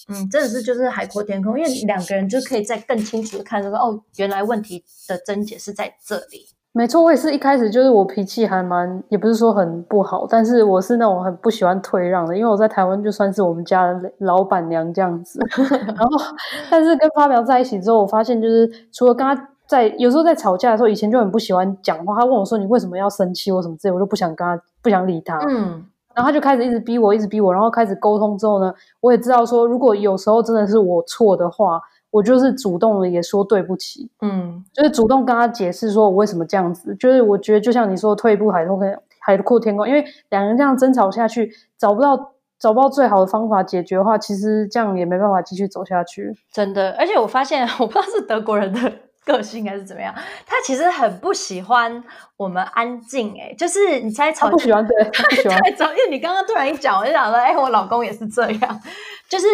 嗯，真的是就是海阔天空，因为两个人就可以再更清楚的看这个哦，原来问题的症结是在这里。没错，我也是一开始就是我脾气还蛮，也不是说很不好，但是我是那种很不喜欢退让的，因为我在台湾就算是我们家的老板娘这样子。然后，但是跟发表在一起之后，我发现就是除了跟他在有时候在吵架的时候，以前就很不喜欢讲话。他问我说：“你为什么要生气？”我什么之类，我就不想跟他，不想理他。嗯。然后他就开始一直逼我，一直逼我，然后开始沟通之后呢，我也知道说，如果有时候真的是我错的话。我就是主动的也说对不起，嗯，就是主动跟他解释说我为什么这样子，就是我觉得就像你说退一步海阔天海阔天空，因为两人这样争吵下去，找不到找不到最好的方法解决的话，其实这样也没办法继续走下去。真的，而且我发现，我不知道是德国人的。个性还是怎么样？他其实很不喜欢我们安静，哎，就是你猜吵，不喜欢 对，不喜欢吵，因为你刚刚突然一讲，我就想说，哎，我老公也是这样，就是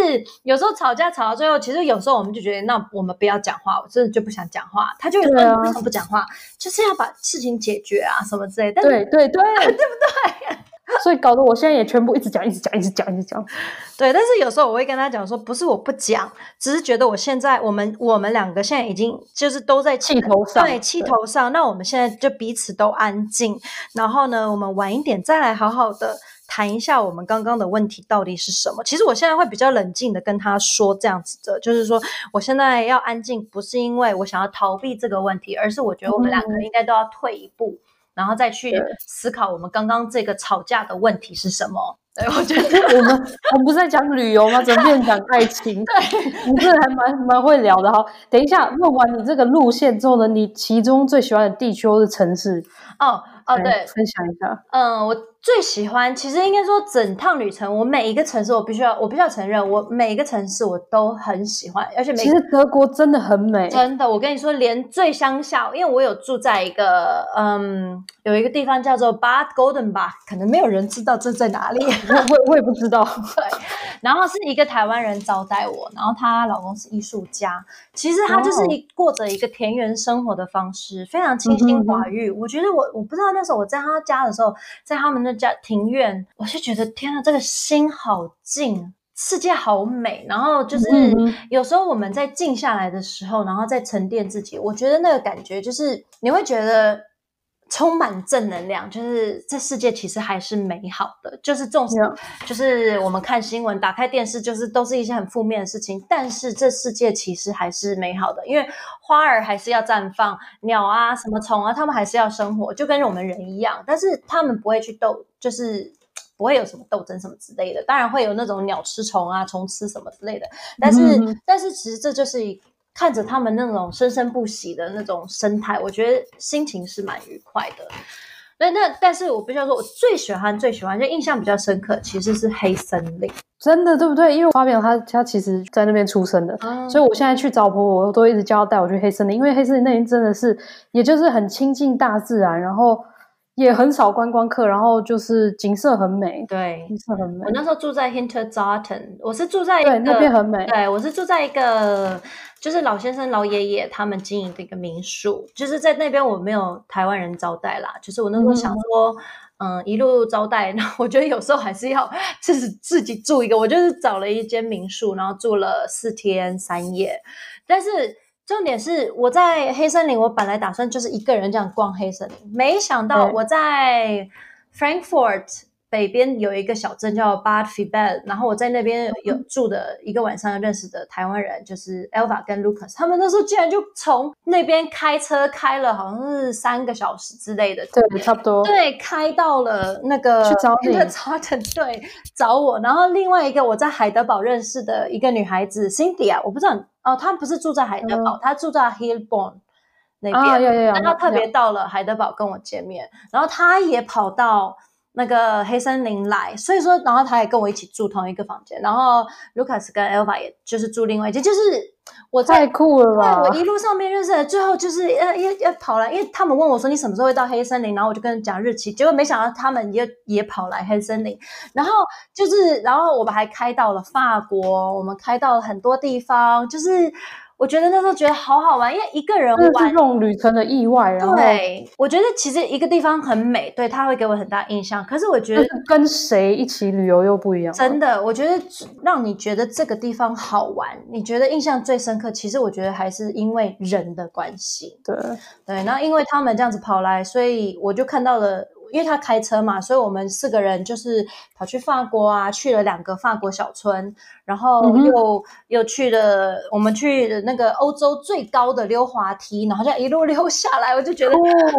有时候吵架吵到最后，其实有时候我们就觉得，那我们不要讲话，我真的就不想讲话，他就为什么不讲话？就是要把事情解决啊，什么之类的。对对对，对不对？所以搞得我现在也全部一直讲，一直讲，一直讲，一直讲。对，但是有时候我会跟他讲说，不是我不讲，只是觉得我现在我们我们两个现在已经就是都在气头上，对，气头上。那我们现在就彼此都安静，然后呢，我们晚一点再来好好的谈一下我们刚刚的问题到底是什么。其实我现在会比较冷静的跟他说这样子的，就是说我现在要安静，不是因为我想要逃避这个问题，而是我觉得我们两个应该都要退一步。嗯然后再去思考我们刚刚这个吵架的问题是什么？对，我觉得我们我们不是在讲旅游吗？怎么变成讲爱情？对，你这还蛮蛮会聊的哈。等一下，问完你这个路线之后呢，你其中最喜欢的地区或是城市？哦哦，对，分享一下。嗯，我。最喜欢，其实应该说整趟旅程，我每一个城市，我必须要，我必须要承认，我每一个城市我都很喜欢，而且每其实德国真的很美，真的，我跟你说，连最乡下，因为我有住在一个，嗯，有一个地方叫做 Bad Goldenbach，可能没有人知道这在哪里，我我我也不知道，对，然后是一个台湾人招待我，然后她老公是艺术家，其实他就是一过着一个田园生活的方式，非常清心寡欲，我觉得我我不知道那时候我在他家的时候，在他们的。家庭院，我就觉得天呐，这个心好静，世界好美。然后就是有时候我们在静下来的时候，然后再沉淀自己，我觉得那个感觉就是你会觉得。充满正能量，就是这世界其实还是美好的。就是这种，Yeah. 就是我们看新闻，打开电视，就是都是一些很负面的事情。但是这世界其实还是美好的，因为花儿还是要绽放，鸟啊、什么虫啊，它们还是要生活，就跟我们人一样。但是他们不会去斗，就是不会有什么斗争什么之类的。当然会有那种鸟吃虫啊，虫吃什么之类的。但是，mm hmm. 但是其实这就是一。看着他们那种生生不息的那种生态，我觉得心情是蛮愉快的。那那，但是我必须要说，我最喜欢、最喜欢，就印象比较深刻，其实是黑森林。真的，对不对？因为发表他他其实在那边出生的，嗯、所以我现在去找婆婆，我都一直叫他带我去黑森林，因为黑森林那边真的是，也就是很亲近大自然，然后。也很少观光客，然后就是景色很美，对，景色很美。我那时候住在 Hintergarten，我是住在一个，对，那边很美。对，我是住在一个，就是老先生、老爷爷他们经营的一个民宿，就是在那边我没有台湾人招待啦，就是我那时候想说，嗯，嗯，一路招待，然后我觉得有时候还是要自己自己住一个，我就是找了一间民宿，然后住了四天三夜，但是。重点是我在黑森林，我本来打算就是一个人这样逛黑森林，没想到我在 Frankfurt 北边有一个小镇叫 Bad Vilbel，然后我在那边有住的一个晚上认识的台湾人，就是 Elva 跟 Lucas，他们那时候竟然就从那边开车开了好像是三个小时之类的，对，差不多，对，开到了那个去找你，对，找我，然后另外一个我在海德堡认识的一个女孩子 Cindy 啊我不知道。哦，她不是住在海德堡，嗯、他住在 Hilborn 那边。啊，然后他特别到了海德堡跟我见面，嗯、然后他也跑到那个黑森林来，所以说，然后他也跟我一起住同一个房间。然后 Lucas 跟 Elva 也就是住另外一间，就是我太酷了吧！我一路上面认识的，最后就是呃要要跑来，因为他们问我说你什么时候会到黑森林，然后我就跟他讲日期，结果没想到他们也也跑来黑森林，然后就是然后我们还开到了法国，我们开到了很多地方，就是我觉得那时候觉得好好玩，因为一个人玩这种旅程的意外。然后对，我觉得其实一个地方很美，对，它会给我很大印象。可是我觉得跟谁一起旅游又不一样。真的，我觉得让你觉得这个地方好玩，你觉得印象最深刻，其实我觉得还是因为人的关系。对对，然后因为他们这样子跑来，所以我就看到了。因为他开车嘛，所以我们四个人就是跑去法国啊，去了两个法国小村，然后又、嗯、又去了我们去了那个欧洲最高的溜滑梯，然后就一路溜下来，我就觉得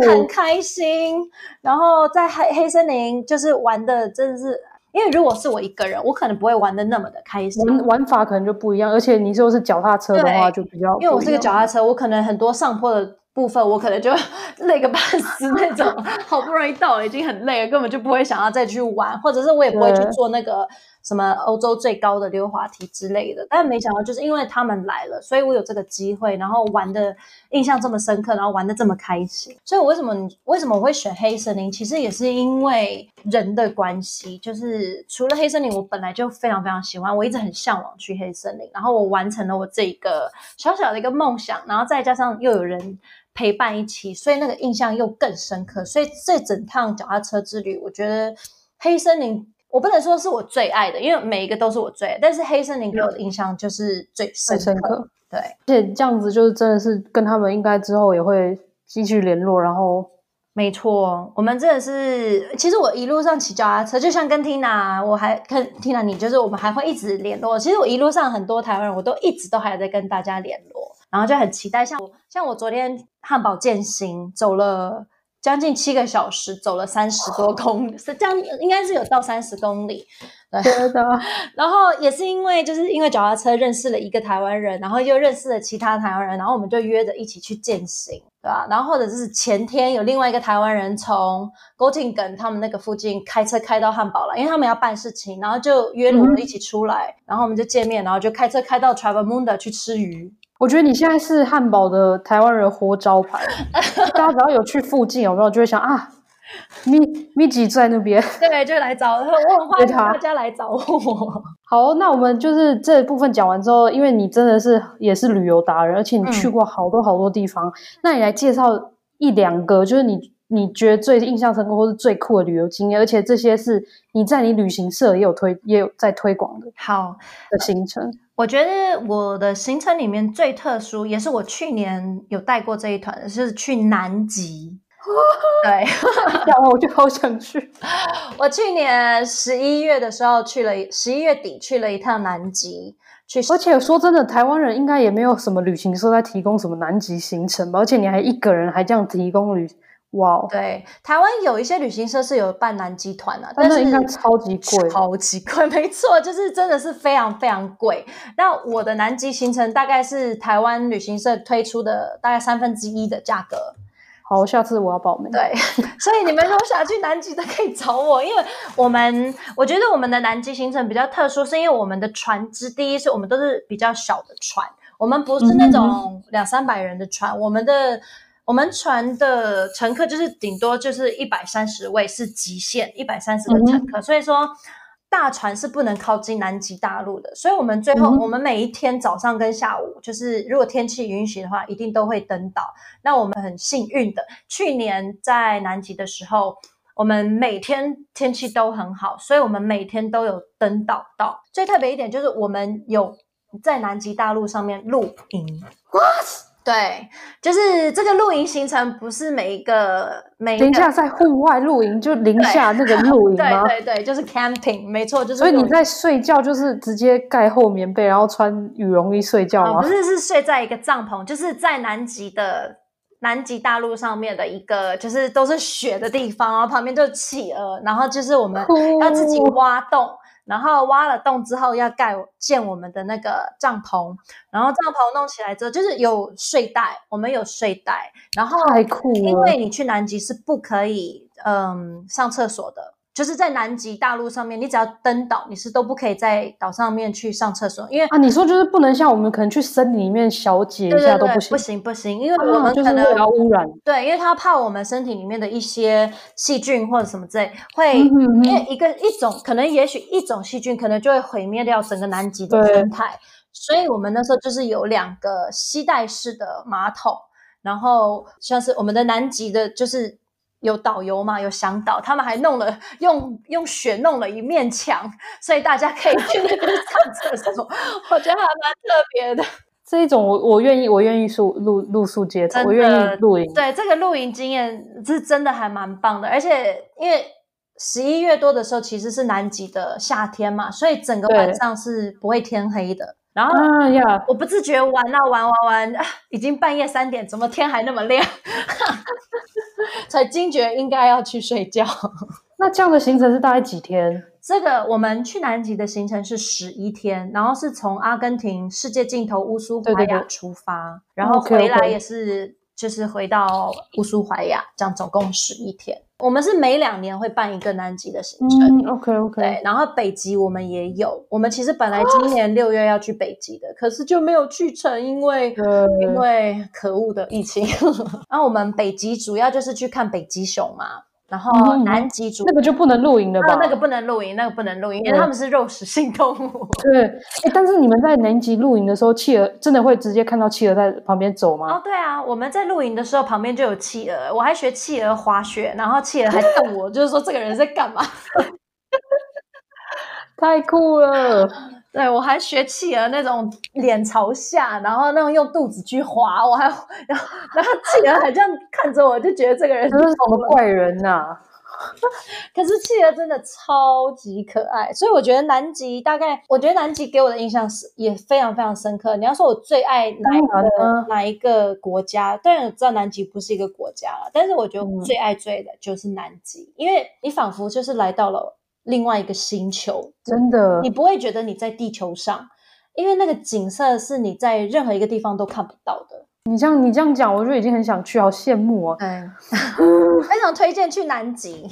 很开心。哦、然后在黑黑森林就是玩的真的是，因为如果是我一个人，我可能不会玩的那么的开心，玩玩法可能就不一样。而且你说是脚踏车的话，就比较因为我是个脚踏车，我可能很多上坡的。部分我可能就 累个半死那种，好不容易到了，已经很累了，根本就不会想要再去玩，或者是我也不会去做那个什么欧洲最高的溜滑梯之类的。但没想到，就是因为他们来了，所以我有这个机会，然后玩的印象这么深刻，然后玩的这么开心。所以我为什么为什么我会选黑森林？其实也是因为人的关系，就是除了黑森林，我本来就非常非常喜欢，我一直很向往去黑森林，然后我完成了我这一个小小的一个梦想，然后再加上又有人。陪伴一起，所以那个印象又更深刻。所以这整趟脚踏车之旅，我觉得黑森林我不能说是我最爱的，因为每一个都是我最爱。但是黑森林给我的印象就是最深刻。深刻对，而且这样子就是真的是跟他们应该之后也会继续联络。然后，没错，我们真的是，其实我一路上骑脚踏车，就像跟 Tina，我还跟 Tina 你，就是我们还会一直联络。其实我一路上很多台湾人，我都一直都还有在跟大家联络。然后就很期待，像我像我昨天汉堡健行走了将近七个小时，走了三十多公里，是这样，应该是有到三十公里。对的。然后也是因为就是因为脚踏车认识了一个台湾人，然后又认识了其他台湾人，然后我们就约着一起去健行，对吧？然后或者就是前天有另外一个台湾人从 Göttingen 他们那个附近开车开到汉堡了，因为他们要办事情，然后就约了我们一起出来，嗯、然后我们就见面，然后就开车开到 Travemunda 去吃鱼。我觉得你现在是汉堡的台湾人活招牌，大家只要有去附近，有没有就会想啊，米米吉在那边，对，就来找我，我很欢迎大家来找我。好，那我们就是这部分讲完之后，因为你真的是也是旅游达人，而且你去过好多好多地方，嗯、那你来介绍一两个，就是你你觉得最印象深刻或是最酷的旅游经验，而且这些是你在你旅行社也有推也有在推广的，好的行程。我觉得我的行程里面最特殊，也是我去年有带过这一团是去南极。对，然后我就好想去。我去年十一月的时候去了，十一月底去了一趟南极。去，而且说真的，台湾人应该也没有什么旅行社在提供什么南极行程吧？而且你还一个人还这样提供旅。哇，wow，对，台湾有一些旅行社是有办南极团的，但是应该超级贵，超级贵，没错，就是真的是非常非常贵。那我的南极行程大概是台湾旅行社推出的大概三分之一的价格。好，下次我要报名。对，所以你们如果想去南极的可以找我，因为我们我觉得我们的南极行程比较特殊，是因为我们的船只，第一是我们都是比较小的船，我们不是那种两三百人的船，嗯、我们的。我们船的乘客就是顶多就是一百三十位是极限，一百三十个乘客，嗯、所以说大船是不能靠近南极大陆的。所以我们最后，嗯、我们每一天早上跟下午，就是如果天气允许的话，一定都会登岛。那我们很幸运的，去年在南极的时候，我们每天天气都很好，所以我们每天都有登岛到。最特别一点就是我们有在南极大陆上面露营。What? 对，就是这个露营行程，不是每一个每一个。等一下，在户外露营就零下那个 露营吗？对对对，就是 camping，没错，就是。所以你在睡觉就是直接盖厚棉被，然后穿羽绒衣睡觉吗？哦，不是，是睡在一个帐篷，就是在南极的南极大陆上面的一个，就是都是雪的地方，然后旁边就是企鹅，然后就是我们要自己挖洞。然后挖了洞之后要盖建我们的那个帐篷，然后帐篷弄起来之后就是有睡袋，我们有睡袋，然后因为你去南极是不可以嗯上厕所的。就是在南极大陆上面，你只要登岛，你是都不可以在岛上面去上厕所，因为啊，你说就是不能像我们可能去森林里面小解一下都不行，不行不行，因为我们可能、啊、就是要污染，对，因为他怕我们身体里面的一些细菌或者什么之类会，嗯、哼哼因为一个一种可能也许一种细菌可能就会毁灭掉整个南极的生态，所以我们那时候就是有两个吸带式的马桶，然后像是我们的南极的，就是有导游嘛，有向导，他们还弄了用用雪弄了一面墙，所以大家可以去那边 上厕所，我觉得还蛮特别的。这一种我我愿意，我愿意露露露宿街头，我愿意露营。对，这个露营经验是真的还蛮棒的，而且因为十一月多的时候其实是南极的夏天嘛，所以整个晚上是不会天黑的。然后，啊呀，我不自觉玩啊玩玩玩，已经半夜三点，怎么天还那么亮？才惊觉应该要去睡觉。那这样的行程是大概几天？这个我们去南极的行程是十一天，然后是从阿根廷世界尽头乌苏怀亚出发，对对对，然后回来也是.就是回到乌苏怀亚，这样总共十一天。我们是每两年会办一个南极的行程，嗯，OK OK。对，然后北极我们也有，我们其实本来今年六月要去北极的，可是就没有去成，因为因为可恶的疫情。然后我们北极主要就是去看北极熊嘛，然后南极那个就不能露营的吧？那个不能露营，那个不能露营，因为他们是肉食性动物。对，哎，但是你们在南极露营的时候，企鹅真的会直接看到企鹅在旁边走吗？哦，对啊，我们在露营的时候旁边就有企鹅，我还学企鹅滑雪，然后企鹅还瞪我，就是说这个人在干嘛？太酷了！对，我还学企鹅那种脸朝下，然后那种用肚子去滑，我还然后然后企鹅还这样看着我，就觉得这个人是什么怪人呐、啊？可是企鹅真的超级可爱，所以我觉得南极大概，我觉得南极给我的印象是也非常非常深刻。你要说我最爱哪一个、嗯、哪一个国家？当然我知道南极不是一个国家了，但是我觉得我最爱最爱的就是南极，嗯、因为你仿佛就是来到了。另外一个星球，真的，你不会觉得你在地球上，因为那个景色是你在任何一个地方都看不到的。你这样你这样讲，我就已经很想去，好羡慕哦。嗯，非常推荐去南极，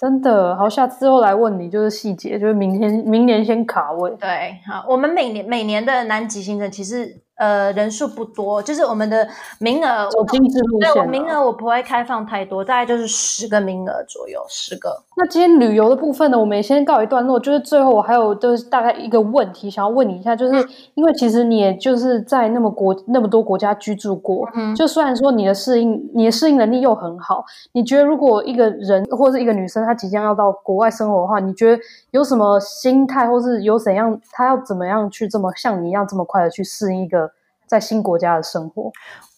真的好。下次之后来问你，就是细节，就是明天明年先卡位。对，好，我们每年每年的南极行程其实。呃，人数不多，就是我们的名额，我精致路线。对，我名额我不会开放太多，大概就是十个名额左右，十个。那今天旅游的部分呢，我们也先告一段落。就是最后我还有就是大概一个问题想要问你一下，就是因为其实你也就是在那么国那么多国家居住过，嗯，就虽然说你的适应你的适应能力又很好，你觉得如果一个人或者一个女生她即将要到国外生活的话，你觉得有什么心态，或是有怎样她要怎么样去这么像你一样这么快的去适应一个？在新国家的生活，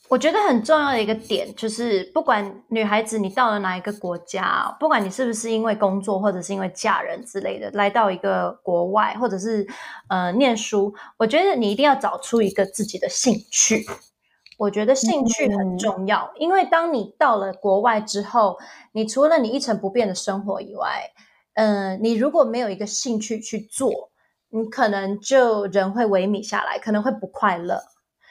我觉得很重要的一个点就是，不管女孩子你到了哪一个国家，不管你是不是因为工作或者是因为嫁人之类的来到一个国外，或者是呃念书，我觉得你一定要找出一个自己的兴趣。我觉得兴趣很重要，嗯、因为当你到了国外之后，你除了你一成不变的生活以外，嗯、呃，你如果没有一个兴趣去做，你可能就人会萎靡下来，可能会不快乐。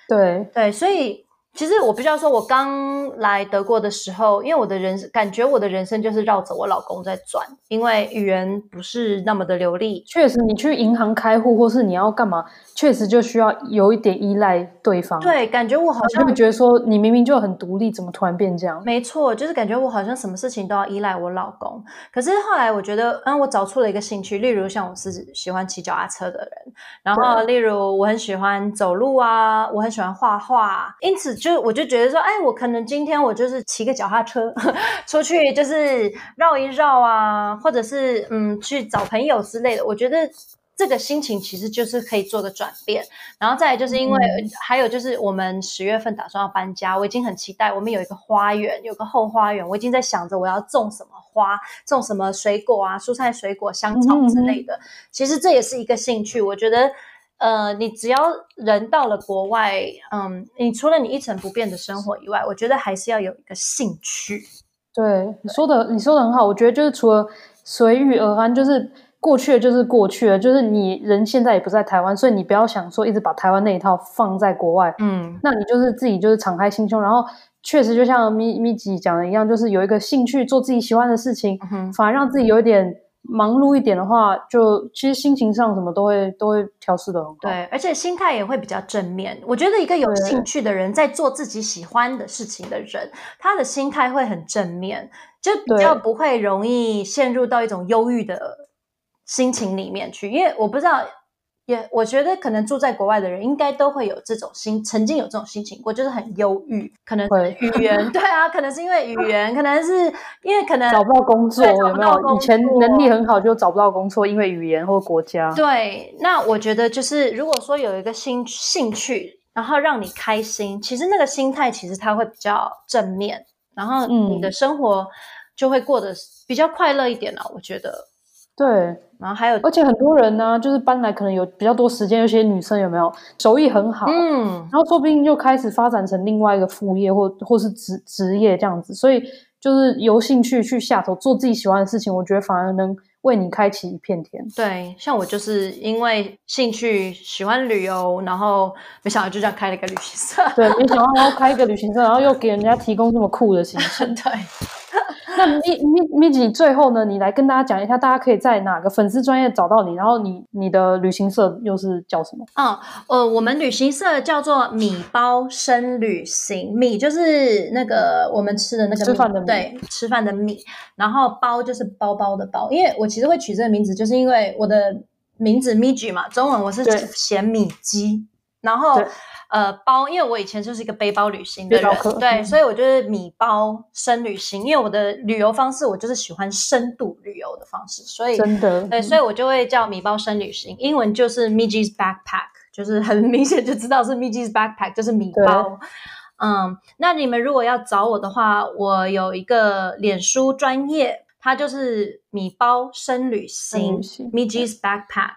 对。对，所以其实我必须要说，我刚来德国的时候，因为我的人感觉我的人生就是绕着我老公在转，因为语言不是那么的流利。确实，你去银行开户或是你要干嘛，确实就需要有一点依赖对方。对，感觉我好像会觉得说，你明明就很独立，怎么突然变这样？没错，就是感觉我好像什么事情都要依赖我老公。可是后来我觉得，嗯，我找出了一个兴趣，例如像我是喜欢骑脚踏车的人，然后例如我很喜欢走路啊，我很喜欢画画，因此就我就觉得说，哎，我可能今天我就是骑个脚踏车 出去，就是绕一绕啊，或者是嗯去找朋友之类的，我觉得。这个心情其实就是可以做个转变，然后再来就是因为还有就是我们十月份打算要搬家，我已经很期待。我们有一个花园，有个后花园，我已经在想着我要种什么花，种什么水果啊，蔬菜、水果、香草之类的。其实这也是一个兴趣。我觉得，呃，你只要人到了国外，嗯，你除了你一成不变的生活以外，我觉得还是要有一个兴趣。对，你说的，你说的很好。我觉得就是除了随遇而安，就是。过去的就是过去了，就是你人现在也不在台湾，所以你不要想说一直把台湾那一套放在国外。嗯，那你就是自己就是敞开心胸，然后确实就像咪咪吉讲的一样，就是有一个兴趣做自己喜欢的事情，嗯、反而让自己有一点忙碌一点的话，就其实心情上什么都会都会调试的很好。对，而且心态也会比较正面。我觉得一个有兴趣的人，在做自己喜欢的事情的人，他的心态会很正面，就比较不会容易陷入到一种忧郁的心情里面去，因为我不知道也我觉得可能住在国外的人应该都会有这种心，曾经有这种心情过，就是很忧郁，可能语言 对啊，可能是因为语言，可能是因为可能找不到工作，有没有？以前能力很好就找不到工作，因为语言或国家。对，那我觉得就是如果说有一个兴兴趣，然后让你开心，其实那个心态其实它会比较正面，然后你的生活就会过得比较快乐一点了，我觉得。对，然后还有，而且很多人呢，就是搬来可能有比较多时间，有些女生有没有手艺很好，嗯，然后说不定就开始发展成另外一个副业或或是职职业这样子，所以就是由兴趣去下手做自己喜欢的事情，我觉得反而能为你开启一片天。对，像我就是因为兴趣喜欢旅游，然后没想到就这样开了一个旅行社，对，没想到要开一个旅行社，然后又给人家提供这么酷的行程，对。那咪咪咪吉，最后呢，你来跟大家讲一下，大家可以在哪个粉丝专业找到你？然后你你的旅行社又是叫什么？啊、嗯，呃，我们旅行社叫做米包生旅行，米就是那个我们吃的那个米吃饭的米，对，吃饭的米。然后包就是包包的包，因为我其实会取这个名字，就是因为我的名字咪吉嘛，中文我是写米鸡，然后。呃，包，因为我以前就是一个背包旅行的人，对，嗯、所以我就是米包深旅行。因为我的旅游方式，我就是喜欢深度旅游的方式，所以真的，对，所以我就会叫米包深旅行。英文就是 Migi's Backpack，就是很明显就知道是 Migi's Backpack，就是米包。嗯，那你们如果要找我的话，我有一个脸书专业，它就是米包生旅行，Migi's Backpack。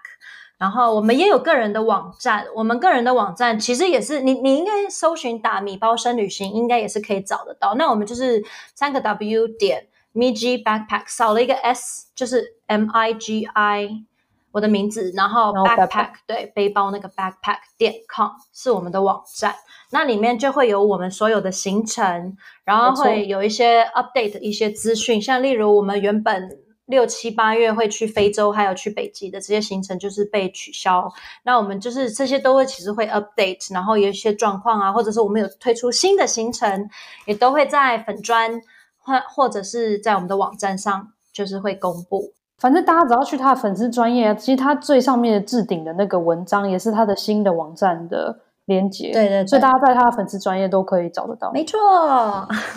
然后我们也有个人的网站，我们个人的网站其实也是你你应该搜寻打米包生旅行，应该也是可以找得到。那我们就是三个 W 点 Migi Backpack 少了一个 S，就是 M I G I 我的名字，然后 Backpack, Backpack 对背包那个 Backpack 点 com 是我们的网站，那里面就会有我们所有的行程，然后会有一些 update 一些资讯，像例如我们原本。六七八月会去非洲，还有去北极的这些行程就是被取消。那我们就是这些都会其实会 update，然后有一些状况啊，或者是我们有推出新的行程，也都会在粉专或或者是在我们的网站上就是会公布。反正大家只要去他的粉丝专业，其实他最上面的置顶的那个文章也是他的新的网站的。连接，对对对，所以大家在他的粉丝专业都可以找得到。没错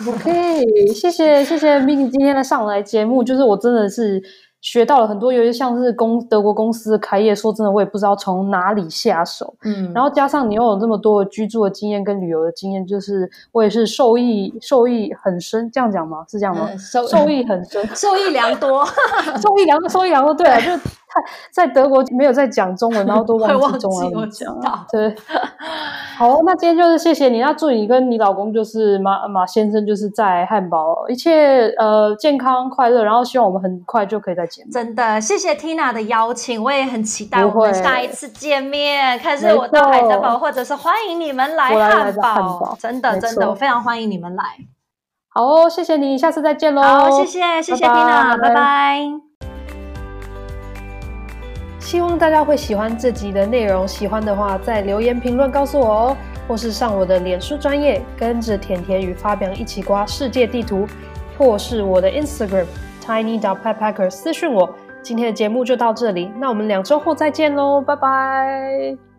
，OK，谢谢谢谢 Migi 今天的上来节目，就是我真的是学到了很多，尤其像是公德国公司的开业，说真的我也不知道从哪里下手。嗯，然后加上你又有这么多的居住的经验跟旅游的经验，就是我也是受益受益很深，这样讲吗？是这样吗？嗯、受受益很深，受益良多，受益良多，受益良多。对啊，就太 在德国没有在讲中文，然后都忘记中文怎么讲，对。好，那今天就是谢谢你。那祝你跟你老公就是马马先生，就是在汉堡一切呃健康快乐。然后希望我们很快就可以再见面。真的，谢谢 Tina 的邀请，我也很期待我们下一次见面。看是我到海德堡，或者是欢迎你们来汉堡。汉堡真的真的，我非常欢迎你们来。好哦，谢谢你，下次再见喽。好，谢谢谢谢 Tina，拜拜。希望大家会喜欢这集的内容，喜欢的话在留言评论告诉我哦，或是上我的脸书专业，跟着甜甜与发表一起刮世界地图，或是我的 Instagram tiny dot pet packer 私讯我。今天的节目就到这里，那我们两周后再见喽，拜拜。